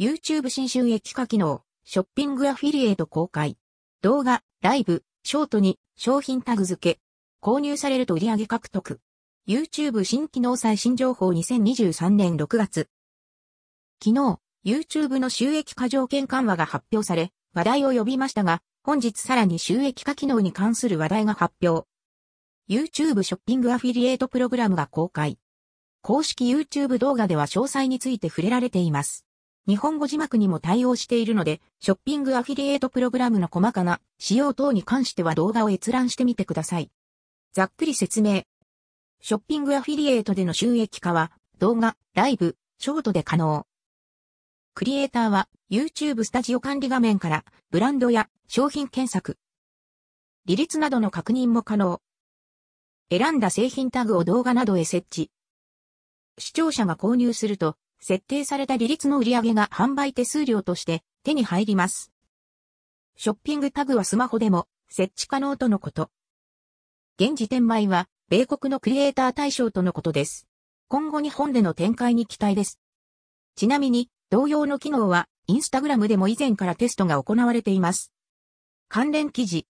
YouTube 新収益化機能、ショッピングアフィリエイト公開。動画、ライブ、ショートに商品タグ付け。購入されると売上獲得。YouTube 新機能最新情報2023年6月。昨日、YouTube の収益化条件緩和が発表され、話題を呼びましたが、本日さらに収益化機能に関する話題が発表。YouTube ショッピングアフィリエイトプログラムが公開。公式 YouTube 動画では詳細について触れられています。日本語字幕にも対応しているので、ショッピングアフィリエイトプログラムの細かな仕様等に関しては動画を閲覧してみてください。ざっくり説明。ショッピングアフィリエイトでの収益化は、動画、ライブ、ショートで可能。クリエイターは、YouTube スタジオ管理画面から、ブランドや商品検索、利率などの確認も可能。選んだ製品タグを動画などへ設置。視聴者が購入すると、設定された利率の売り上げが販売手数料として手に入ります。ショッピングタグはスマホでも設置可能とのこと。現時点前は米国のクリエイター対象とのことです。今後日本での展開に期待です。ちなみに同様の機能はインスタグラムでも以前からテストが行われています。関連記事